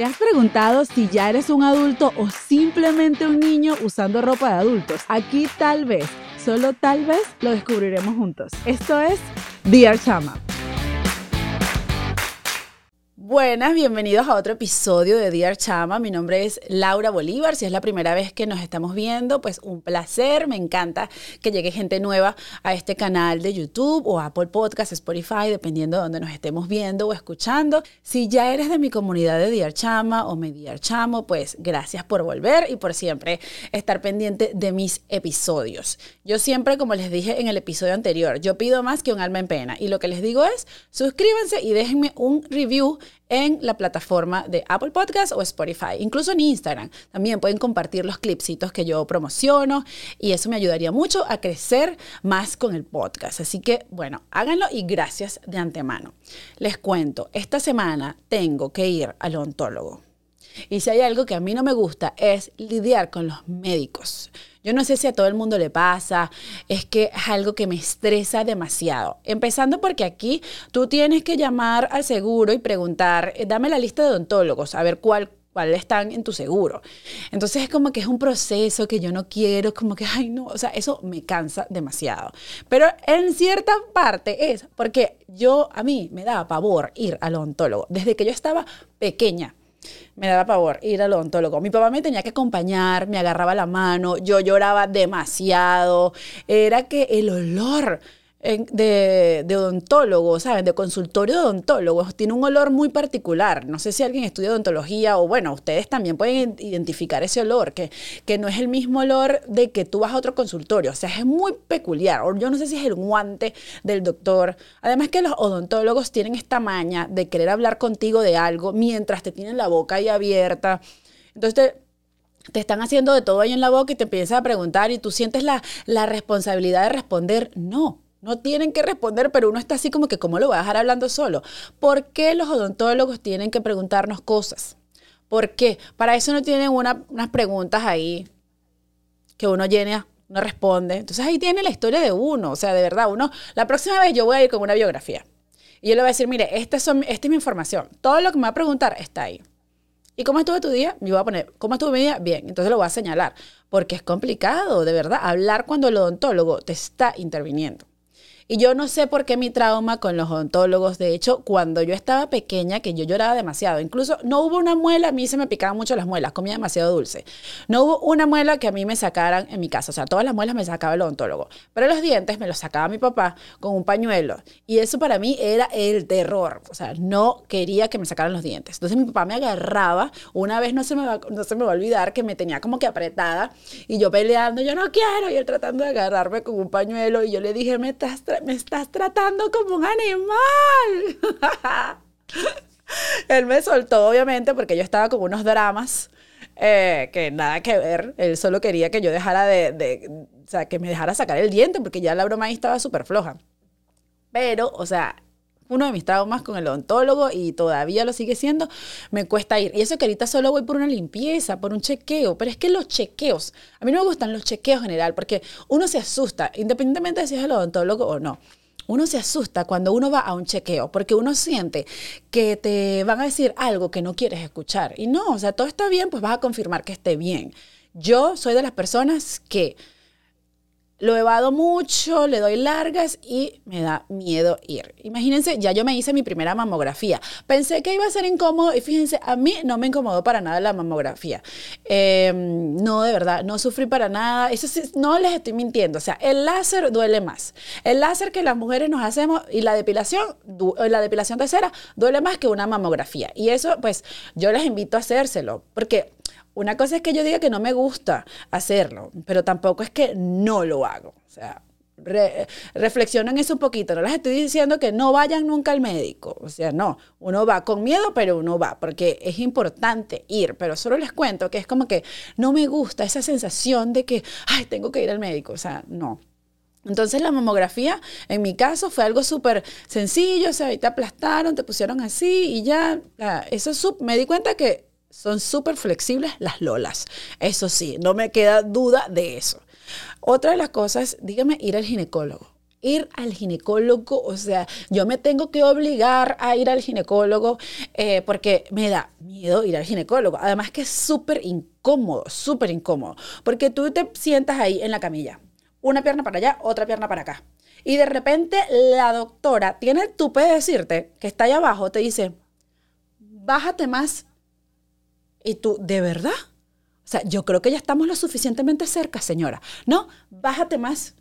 ¿Te has preguntado si ya eres un adulto o simplemente un niño usando ropa de adultos? Aquí tal vez, solo tal vez, lo descubriremos juntos. Esto es Dear Chama. Buenas, bienvenidos a otro episodio de Dear Chama. Mi nombre es Laura Bolívar. Si es la primera vez que nos estamos viendo, pues un placer. Me encanta que llegue gente nueva a este canal de YouTube o Apple Podcast, Spotify, dependiendo de donde nos estemos viendo o escuchando. Si ya eres de mi comunidad de Dear Chama o mi Dear Chamo, pues gracias por volver y por siempre estar pendiente de mis episodios. Yo siempre, como les dije en el episodio anterior, yo pido más que un alma en pena. Y lo que les digo es, suscríbanse y déjenme un review en la plataforma de Apple Podcast o Spotify, incluso en Instagram. También pueden compartir los clipsitos que yo promociono y eso me ayudaría mucho a crecer más con el podcast. Así que, bueno, háganlo y gracias de antemano. Les cuento, esta semana tengo que ir al ontólogo. Y si hay algo que a mí no me gusta es lidiar con los médicos. Yo no sé si a todo el mundo le pasa, es que es algo que me estresa demasiado. Empezando porque aquí tú tienes que llamar al seguro y preguntar, eh, dame la lista de odontólogos, a ver cuál cuáles están en tu seguro. Entonces es como que es un proceso que yo no quiero, como que, ay, no, o sea, eso me cansa demasiado. Pero en cierta parte es porque yo, a mí me da pavor ir al odontólogo. Desde que yo estaba pequeña, me daba pavor ir al odontólogo. Mi papá me tenía que acompañar, me agarraba la mano, yo lloraba demasiado. Era que el olor de, de odontólogo, ¿saben? De consultorio de odontólogos, tiene un olor muy particular. No sé si alguien estudia odontología o bueno, ustedes también pueden identificar ese olor, que, que no es el mismo olor de que tú vas a otro consultorio. O sea, es muy peculiar. O yo no sé si es el guante del doctor. Además que los odontólogos tienen esta maña de querer hablar contigo de algo mientras te tienen la boca ahí abierta. Entonces te, están haciendo de todo ahí en la boca y te empiezan a preguntar y tú sientes la, la responsabilidad de responder. No, no tienen que responder, pero uno está así como que, ¿cómo lo voy a dejar hablando solo? ¿Por qué los odontólogos tienen que preguntarnos cosas? ¿Por qué? Para eso no tienen unas preguntas ahí que uno llena, uno responde. Entonces ahí tiene la historia de uno. O sea, de verdad, uno, la próxima vez yo voy a ir con una biografía. Y yo le voy a decir, mire, esta, esta es mi información. Todo lo que me va a preguntar está ahí. ¿Y cómo estuvo tu día? Me voy a poner, ¿cómo estuvo mi día? Bien, entonces lo voy a señalar. Porque es complicado, de verdad, hablar cuando el odontólogo te está interviniendo. Y yo no sé por qué mi trauma con los odontólogos, de hecho, cuando yo estaba pequeña, que yo lloraba demasiado, incluso no hubo una muela, a mí se me picaban mucho las muelas, comía demasiado dulce. No hubo una muela que a mí me sacaran en mi casa, o sea, todas las muelas me sacaba el odontólogo, pero los dientes me los sacaba mi papá con un pañuelo. Y eso para mí era el terror, o sea, no quería que me sacaran los dientes. Entonces mi papá me agarraba, una vez no se me va, no se me va a olvidar que me tenía como que apretada y yo peleando, yo no quiero, y él tratando de agarrarme con un pañuelo y yo le dije, me estás me estás tratando como un animal. Él me soltó, obviamente, porque yo estaba con unos dramas eh, que nada que ver. Él solo quería que yo dejara de, o sea, que me dejara sacar el diente, porque ya la broma ahí estaba súper floja. Pero, o sea, uno de mis traumas con el odontólogo y todavía lo sigue siendo, me cuesta ir. Y eso que ahorita solo voy por una limpieza, por un chequeo, pero es que los chequeos, a mí no me gustan los chequeos en general porque uno se asusta, independientemente de si es el odontólogo o no. Uno se asusta cuando uno va a un chequeo porque uno siente que te van a decir algo que no quieres escuchar. Y no, o sea, todo está bien, pues vas a confirmar que esté bien. Yo soy de las personas que lo evado mucho, le doy largas y me da miedo ir. Imagínense, ya yo me hice mi primera mamografía. Pensé que iba a ser incómodo y fíjense, a mí no me incomodó para nada la mamografía. Em, no, de verdad, no sufrí para nada. Eso sí, no les estoy mintiendo. O sea, el láser duele más. El láser que las mujeres nos hacemos y la depilación, la depilación de cera duele más que una mamografía. Y eso, pues, yo les invito a hacérselo porque una cosa es que yo diga que no me gusta hacerlo, pero tampoco es que no lo hago. O sea, reflexionen eso un poquito. No les estoy diciendo que no vayan nunca al médico. O sea, no, uno va con miedo, pero uno va, porque es importante ir. Pero solo les cuento que es como que no me gusta esa sensación de que, ay, tengo que ir al médico. O sea, no. Entonces la mamografía, en mi caso, fue algo súper sencillo, o sea, te aplastaron, te pusieron así y ya, eso me di cuenta que son súper flexibles las lolas. Eso sí, no me queda duda de eso. Otra de las cosas, dígame, ir al ginecólogo. ir al ginecólogo, o sea, yo me tengo que obligar a ir al ginecólogo eh, porque me da miedo ir al ginecólogo. Además que es súper incómodo, súper incómodo, porque tú te sientas ahí en la camilla, una pierna para allá, otra pierna para acá. Y de repente la doctora tiene el tupe de decirte que está allá abajo, te dice, bájate más. Y tú, ¿de verdad? O sea, yo creo que ya estamos lo suficientemente cerca, señora. No, bájate más.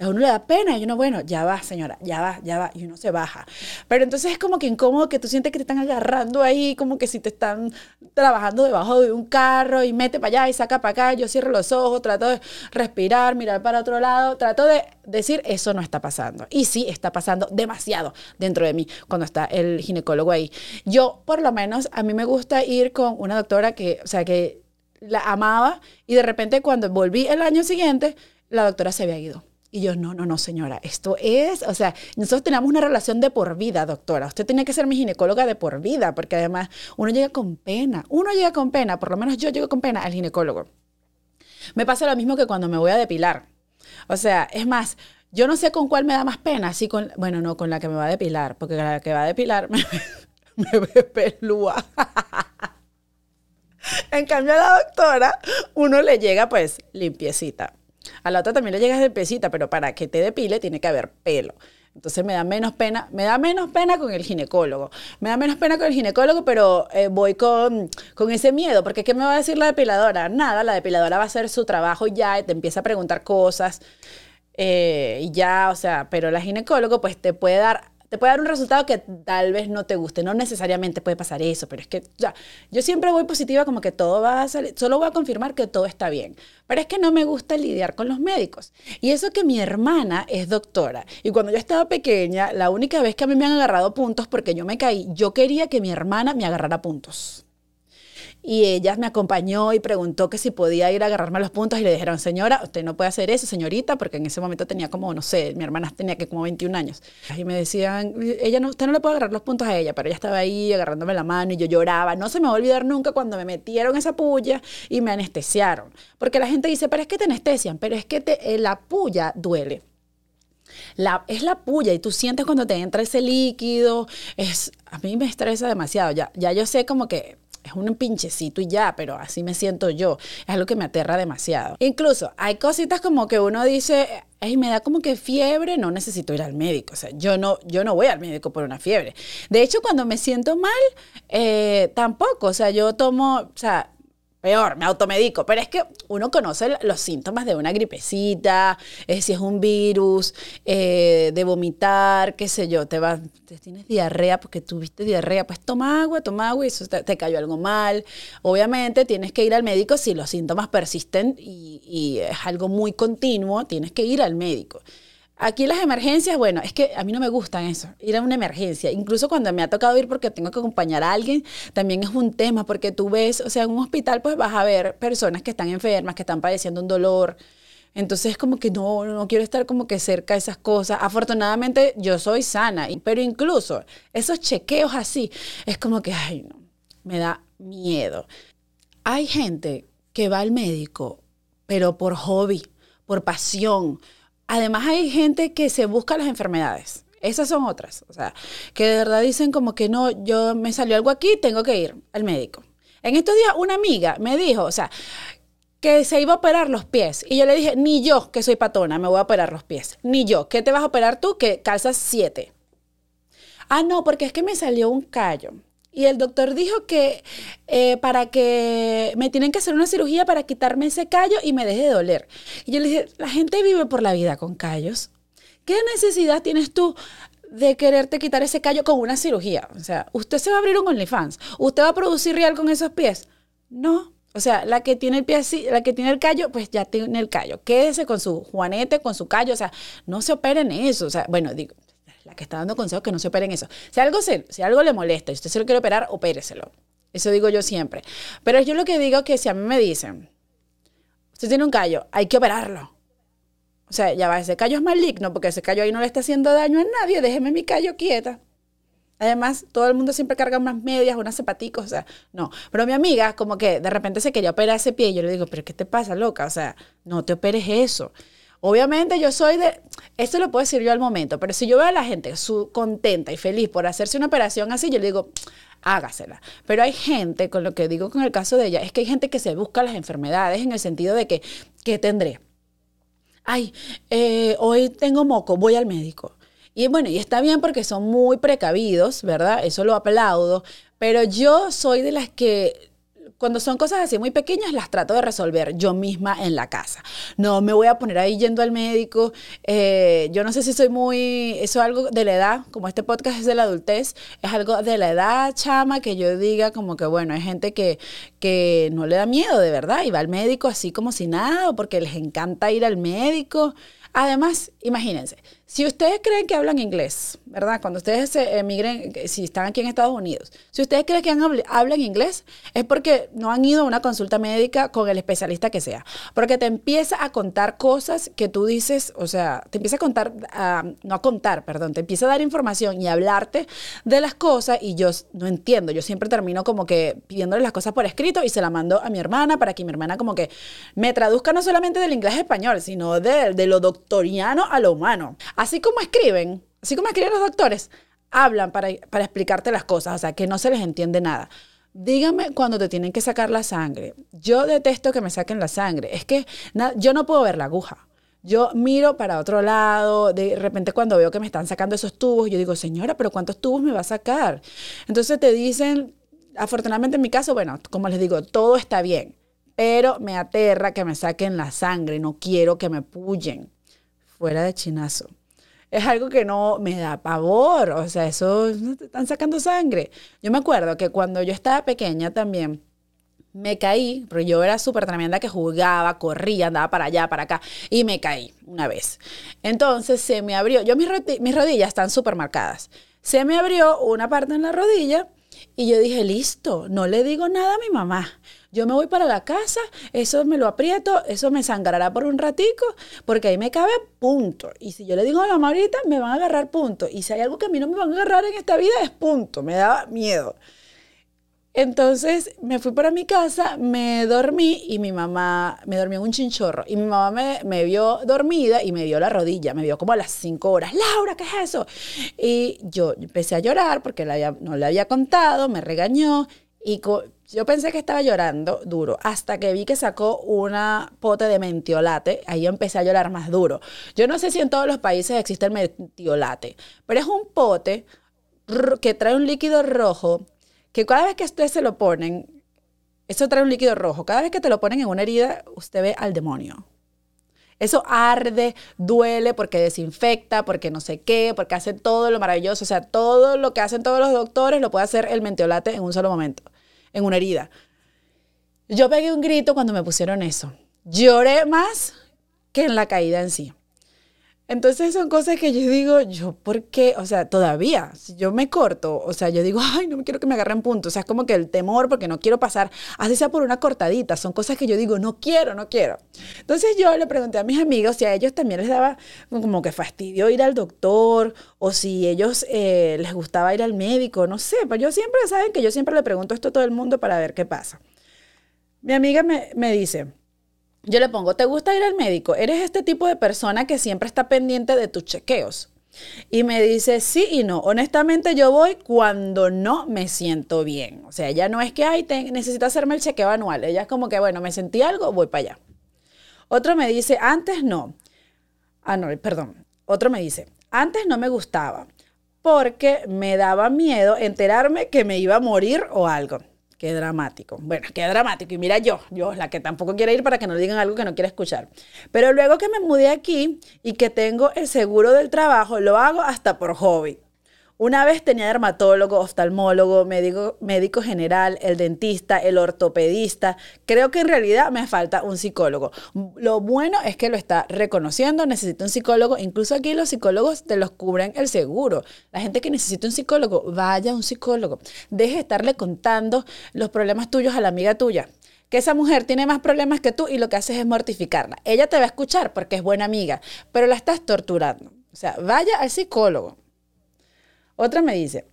A uno le da pena y uno, bueno, ya va, señora, ya va, ya va, y uno se baja. Pero entonces es como que incómodo que tú sientes que te están agarrando ahí, como que si te están trabajando debajo de un carro y mete para allá y saca para acá. Yo cierro los ojos, trato de respirar, mirar para otro lado, trato de decir, eso no está pasando. Y sí, está pasando demasiado dentro de mí cuando está el ginecólogo ahí. Yo, por lo menos, a mí me gusta ir con una doctora que, o sea, que la amaba y de repente cuando volví el año siguiente, la doctora se había ido. Y yo, no, no, no, señora, esto es, o sea, nosotros tenemos una relación de por vida, doctora. Usted tiene que ser mi ginecóloga de por vida, porque además uno llega con pena, uno llega con pena, por lo menos yo llego con pena al ginecólogo. Me pasa lo mismo que cuando me voy a depilar. O sea, es más, yo no sé con cuál me da más pena, así con, bueno, no, con la que me va a depilar, porque la que va a depilar me, me ve pelúa. en cambio a la doctora, uno le llega pues limpiecita. A la otra también le llegas de pesita, pero para que te depile tiene que haber pelo. Entonces me da menos pena, me da menos pena con el ginecólogo. Me da menos pena con el ginecólogo, pero eh, voy con, con, ese miedo, porque ¿qué me va a decir la depiladora? Nada, la depiladora va a hacer su trabajo ya te empieza a preguntar cosas. Eh, ya, o sea, pero la ginecólogo pues te puede dar te puede dar un resultado que tal vez no te guste. No necesariamente puede pasar eso, pero es que ya, yo siempre voy positiva como que todo va a salir, solo voy a confirmar que todo está bien. Pero es que no me gusta lidiar con los médicos. Y eso que mi hermana es doctora. Y cuando yo estaba pequeña, la única vez que a mí me han agarrado puntos porque yo me caí, yo quería que mi hermana me agarrara puntos y ella me acompañó y preguntó que si podía ir a agarrarme los puntos y le dijeron, señora, usted no puede hacer eso, señorita, porque en ese momento tenía como, no sé, mi hermana tenía que como 21 años. Y me decían, ella no, usted no le puede agarrar los puntos a ella, pero ella estaba ahí agarrándome la mano y yo lloraba. No se me va a olvidar nunca cuando me metieron esa puya y me anestesiaron. Porque la gente dice, pero es que te anestesian, pero es que te, eh, la puya duele. La, es la puya y tú sientes cuando te entra ese líquido. Es, a mí me estresa demasiado. Ya, ya yo sé como que es un pinchecito y ya, pero así me siento yo. Es algo que me aterra demasiado. Incluso hay cositas como que uno dice, ay, me da como que fiebre, no necesito ir al médico. O sea, yo no, yo no voy al médico por una fiebre. De hecho, cuando me siento mal, eh, tampoco. O sea, yo tomo, peor, me automedico. Pero es que uno conoce los síntomas de una gripecita, eh, si es un virus, eh, de vomitar, qué sé yo, te vas, tienes diarrea porque tuviste diarrea, pues toma agua, toma agua y eso te, cayó algo mal. Obviamente tienes que ir al médico si los síntomas persisten y es algo muy continuo, tienes que ir al médico. Aquí las emergencias, bueno, es que a mí no me gustan eso, ir a una emergencia. Incluso cuando me ha tocado ir porque tengo que acompañar a alguien, también es un tema, porque tú ves, o sea, en un hospital pues vas a ver personas que están enfermas, que están padeciendo un dolor. Entonces como que no, no quiero estar como que cerca de esas cosas. Afortunadamente yo soy sana, pero incluso esos chequeos así, es como que, ay, no, me da miedo. Hay gente que va al médico, pero por hobby, por pasión, Además hay gente que se busca las enfermedades. Esas son otras. O sea, que de verdad dicen como que no, yo me salió algo aquí, tengo que ir al médico. En estos días una amiga me dijo, o sea, que se iba a operar los pies. Y yo le dije, ni yo, que soy patona, me voy a operar los pies. Ni yo. ¿Qué te vas a operar tú? Que calzas siete. Ah, no, porque es que me salió un callo. Y el doctor dijo que eh, para que me tienen que hacer una cirugía para quitarme ese callo y me deje de doler. Y yo le dije, la gente vive por la vida con callos. ¿Qué necesidad tienes tú de quererte quitar ese callo con una cirugía? O sea, ¿usted se va a abrir un OnlyFans? ¿Usted va a producir real con esos pies? No. O sea, la que tiene el pie así, la que tiene el callo, pues ya tiene el callo. Quédese con su juanete, con su callo. O sea, no se operen eso. O sea, bueno, digo, la que está dando consejos que no se operen eso. Si algo, se, si algo le molesta y usted se lo quiere operar, opéreselo. Eso digo yo siempre. Pero yo lo que digo es que si a mí me dicen, usted tiene un callo, hay que operarlo. O sea, ya va, ese callo es maligno porque ese callo ahí no le está haciendo daño a nadie, déjeme mi callo quieta. Además, todo el mundo siempre carga unas medias, unas zapaticos, o sea, no. Pero mi amiga, como que de repente se quería operar ese pie, y yo le digo, pero ¿qué te pasa, loca? O sea, no te operes eso. Obviamente yo soy de, esto lo puedo decir yo al momento, pero si yo veo a la gente su, contenta y feliz por hacerse una operación así, yo le digo, hágasela. Pero hay gente, con lo que digo con el caso de ella, es que hay gente que se busca las enfermedades en el sentido de que, ¿qué tendré? Ay, eh, hoy tengo moco, voy al médico. Y bueno, y está bien porque son muy precavidos, ¿verdad? Eso lo aplaudo. Pero yo soy de las que cuando son cosas así muy pequeñas, las trato de resolver yo misma en la casa. No me voy a poner ahí yendo al médico. Eh, yo no sé si soy muy. Eso es algo de la edad, como este podcast es de la adultez, es algo de la edad, chama, que yo diga como que, bueno, hay gente que, que no le da miedo de verdad y va al médico así como si nada, o porque les encanta ir al médico. Además, imagínense, si ustedes creen que hablan inglés, ¿verdad? Cuando ustedes emigren, si están aquí en Estados Unidos, si ustedes creen que hablan inglés, es porque no han ido a una consulta médica con el especialista que sea. Porque te empieza a contar cosas que tú dices, o sea, te empieza a contar, no a contar, perdón, te empieza a dar información y a hablarte de las cosas y yo no entiendo. Yo siempre termino como que pidiéndole las cosas por escrito y se la mando a mi hermana para que mi hermana como que me traduzca no solamente del inglés español, sino de, de lo doctoriano a lo humano. Así como escriben, así como escriben los doctores, hablan para, para explicarte las cosas, o sea, que no se les entiende nada. Dígame cuando te tienen que sacar la sangre. Yo detesto que me saquen la sangre. Es que yo no puedo ver la aguja. Yo miro para otro lado, de repente cuando veo que me están sacando esos tubos, yo digo, señora, pero ¿cuántos tubos me va a sacar? Entonces te dicen, afortunadamente en mi caso, bueno, como les digo, todo está bien, pero me aterra que me saquen la sangre, no quiero que me puyen. Fuera de chinazo es algo que no me da pavor, o sea, eso están sacando sangre. Yo me acuerdo que cuando yo estaba pequeña también, me caí, porque yo era súper tremenda que jugaba, corría, andaba para allá, para acá, y me caí una vez. Entonces se me abrió, yo mis, mis rodillas están súper marcadas, se me abrió una parte en la rodilla y yo dije, listo, no le digo nada a mi mamá. Yo me voy para la casa, eso me lo aprieto, eso me sangrará por un ratico, porque ahí me cabe punto. Y si yo le digo a mi mamá ahorita, me van a agarrar punto. Y si hay algo que a mí no me van a agarrar en esta vida, es punto. Me daba miedo. Entonces me fui para mi casa, me dormí y mi mamá, me dormí en un chinchorro. Y mi mamá me, me vio dormida y me vio la rodilla, me vio como a las cinco horas. Laura, ¿qué es eso? Y yo empecé a llorar porque no le había contado, me regañó y yo pensé que estaba llorando duro hasta que vi que sacó una pote de mentiolate. Ahí empecé a llorar más duro. Yo no sé si en todos los países existe el mentiolate, pero es un pote que trae un líquido rojo que cada vez que ustedes se lo ponen, eso trae un líquido rojo. Cada vez que te lo ponen en una herida, usted ve al demonio. Eso arde, duele porque desinfecta, porque no sé qué, porque hace todo lo maravilloso. O sea, todo lo que hacen todos los doctores lo puede hacer el mentiolate en un solo momento, en una herida. Yo pegué un grito cuando me pusieron eso. Lloré más que en la caída en sí. Entonces son cosas que yo digo, yo, ¿por qué? O sea, todavía, si yo me corto, o sea, yo digo, ay, no me quiero que me agarren puntos. O sea, es como que el temor porque no quiero pasar, así sea por una cortadita, son cosas que yo digo, no quiero, no quiero. Entonces yo le pregunté a mis amigos si a ellos también les daba como que fastidio ir al doctor o si ellos eh, les gustaba ir al médico, no sé, pero yo siempre, saben que yo siempre le pregunto esto a todo el mundo para ver qué pasa. Mi amiga me, me dice, yo le pongo, ¿te gusta ir al médico? ¿Eres este tipo de persona que siempre está pendiente de tus chequeos? Y me dice, sí y no. Honestamente yo voy cuando no me siento bien. O sea, ya no es que, ay, necesito hacerme el chequeo anual. Ella es como que, bueno, me sentí algo, voy para allá. Otro me dice, antes no. Ah, no, perdón. Otro me dice, antes no me gustaba porque me daba miedo enterarme que me iba a morir o algo. Qué dramático. Bueno, qué dramático. Y mira yo, yo, la que tampoco quiere ir para que no digan algo que no quiere escuchar. Pero luego que me mudé aquí y que tengo el seguro del trabajo, lo hago hasta por hobby. Una vez tenía dermatólogo, oftalmólogo, médico, médico general, el dentista, el ortopedista. Creo que en realidad me falta un psicólogo. Lo bueno es que lo está reconociendo, necesita un psicólogo. Incluso aquí los psicólogos te los cubren el seguro. La gente que necesita un psicólogo, vaya a un psicólogo. Deje de estarle contando los problemas tuyos a la amiga tuya que esa mujer tiene más problemas que tú y lo que haces es mortificarla. Ella te va a escuchar porque es buena amiga, pero la estás torturando. O sea, vaya al psicólogo. Otra me dice,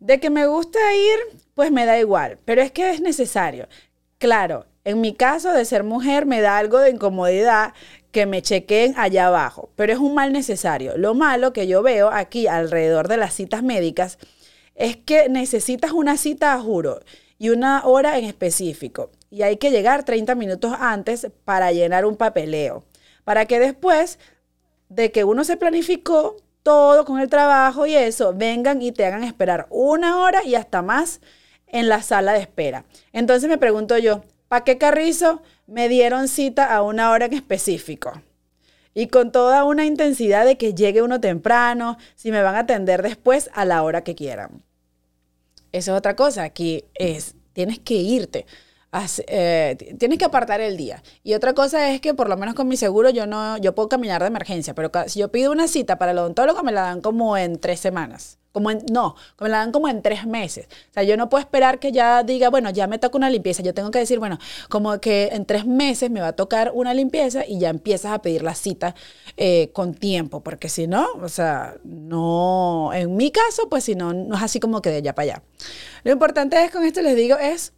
de que me gusta ir, pues me da igual, pero es que es necesario. Claro, en mi caso de ser mujer me da algo de incomodidad que me chequeen allá abajo, pero es un mal necesario. Lo malo que yo veo aquí alrededor de las citas médicas es que necesitas una cita, juro, y una hora en específico. Y hay que llegar 30 minutos antes para llenar un papeleo. Para que después de que uno se planificó todo con el trabajo y eso, vengan y te hagan esperar una hora y hasta más en la sala de espera. Entonces me pregunto yo, ¿para qué carrizo me dieron cita a una hora en específico? Y con toda una intensidad de que llegue uno temprano, si me van a atender después a la hora que quieran. Eso es otra cosa, aquí es, tienes que irte. Eh, tienes que apartar el día. Y otra cosa es que por lo menos con mi seguro yo no, yo puedo caminar de emergencia, pero si yo pido una cita para el odontólogo me la dan como en tres semanas. Como no, me la dan como en tres meses. O sea, yo no puedo esperar que ya diga, bueno, ya me toca una limpieza. Yo tengo que decir, bueno, como que en tres meses me va a tocar una limpieza y ya empiezas a pedir la cita eh, con tiempo, porque si no, o sea, no, en mi caso, pues si no, no es así como que de allá para allá. Lo importante es, con esto les digo, es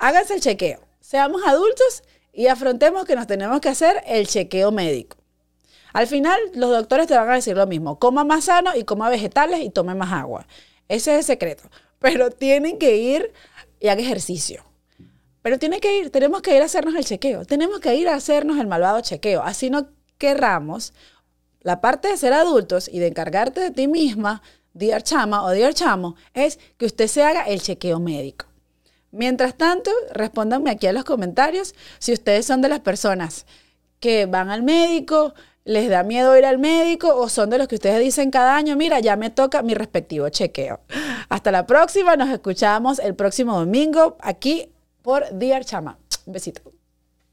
háganse el chequeo. Seamos adultos y afrontemos que nos tenemos que hacer el chequeo médico. Al final, los doctores te van a decir lo mismo. Coma más sano y coma vegetales y tome más agua. Ese es el secreto. Pero tienen que ir y hagan ejercicio. Pero tienen que ir, tenemos que ir a hacernos el chequeo. Tenemos que ir a hacernos el malvado chequeo. Así no querramos la parte de ser adultos y de encargarte de ti misma, Dear Chama o Dear Chamo, es que usted se haga el chequeo médico. Mientras tanto, respóndanme aquí a los comentarios si ustedes son de las personas que van al médico, les da miedo ir al médico o son de los que ustedes dicen cada año, mira, ya me toca mi respectivo chequeo. Hasta la próxima, nos escuchamos el próximo domingo aquí por Dear Chama. Un besito.